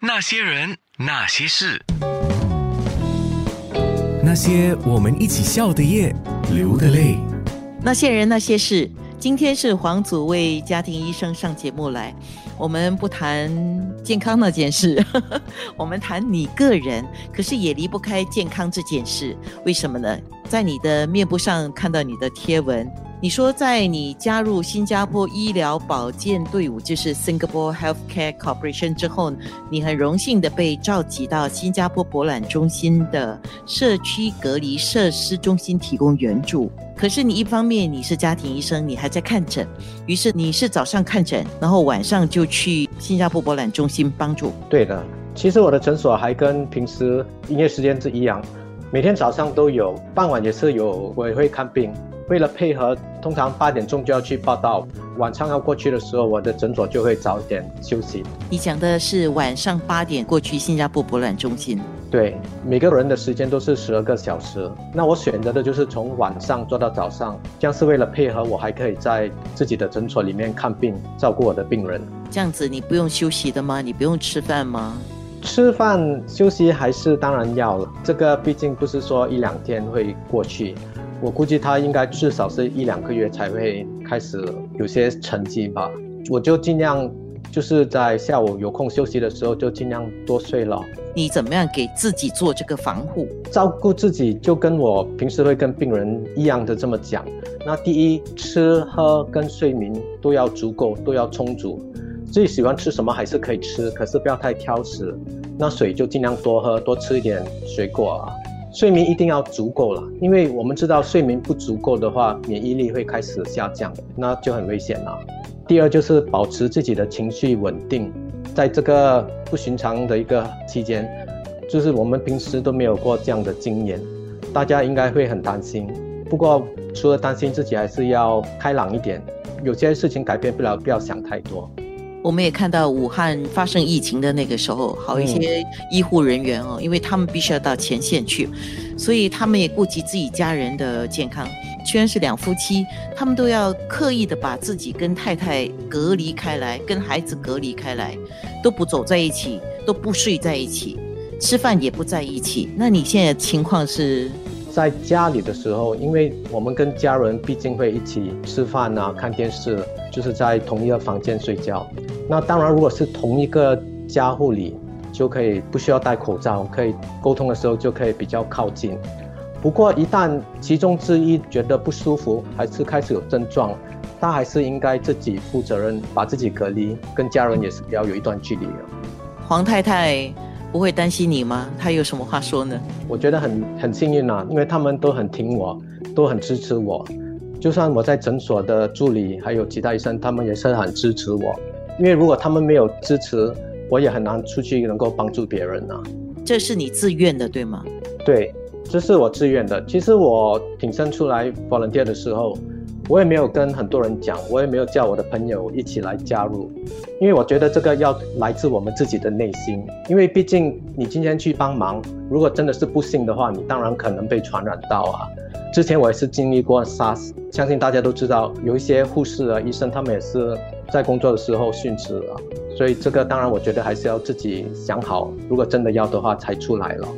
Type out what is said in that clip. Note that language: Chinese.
那些人，那些事，那些我们一起笑的夜，流的泪。那些人，那些事。今天是黄祖为家庭医生上节目来，我们不谈健康那件事，我们谈你个人，可是也离不开健康这件事。为什么呢？在你的面部上看到你的贴文。你说，在你加入新加坡医疗保健队伍，就是 Singapore Healthcare Corporation 之后，你很荣幸的被召集到新加坡博览中心的社区隔离设施中心提供援助。可是你一方面你是家庭医生，你还在看诊，于是你是早上看诊，然后晚上就去新加坡博览中心帮助。对的，其实我的诊所还跟平时营业时间是一样，每天早上都有，傍晚也是有，我也会看病。为了配合，通常八点钟就要去报道，晚上要过去的时候，我的诊所就会早点休息。你讲的是晚上八点过去新加坡博览中心？对，每个人的时间都是十二个小时，那我选择的就是从晚上做到早上，这样是为了配合，我还可以在自己的诊所里面看病，照顾我的病人。这样子你不用休息的吗？你不用吃饭吗？吃饭休息还是当然要了，这个毕竟不是说一两天会过去。我估计他应该至少是一两个月才会开始有些成绩吧。我就尽量就是在下午有空休息的时候就尽量多睡了。你怎么样给自己做这个防护？照顾自己就跟我平时会跟病人一样的这么讲。那第一，吃喝跟睡眠都要足够，都要充足。自己喜欢吃什么还是可以吃，可是不要太挑食。那水就尽量多喝，多吃一点水果啊。睡眠一定要足够了，因为我们知道睡眠不足够的话，免疫力会开始下降，那就很危险了。第二就是保持自己的情绪稳定，在这个不寻常的一个期间，就是我们平时都没有过这样的经验，大家应该会很担心。不过除了担心自己，还是要开朗一点，有些事情改变不了，不要想太多。我们也看到武汉发生疫情的那个时候，好一些医护人员哦，因为他们必须要到前线去，所以他们也顾及自己家人的健康。虽然是两夫妻，他们都要刻意的把自己跟太太隔离开来，跟孩子隔离开来，都不走在一起，都不睡在一起，吃饭也不在一起。那你现在情况是？在家里的时候，因为我们跟家人毕竟会一起吃饭啊、看电视，就是在同一个房间睡觉。那当然，如果是同一个家户里，就可以不需要戴口罩，可以沟通的时候就可以比较靠近。不过，一旦其中之一觉得不舒服，还是开始有症状，他还是应该自己负责任，把自己隔离，跟家人也是要有一段距离的。黄太太。不会担心你吗？他有什么话说呢？我觉得很很幸运啊，因为他们都很听我，都很支持我。就算我在诊所的助理，还有其他医生，他们也是很支持我。因为如果他们没有支持，我也很难出去能够帮助别人啊。这是你自愿的，对吗？对，这是我自愿的。其实我挺身出来 volunteer 的时候。我也没有跟很多人讲，我也没有叫我的朋友一起来加入，因为我觉得这个要来自我们自己的内心。因为毕竟你今天去帮忙，如果真的是不幸的话，你当然可能被传染到啊。之前我也是经历过 SARS，相信大家都知道，有一些护士啊、医生他们也是在工作的时候殉职了。所以这个当然我觉得还是要自己想好，如果真的要的话才出来了。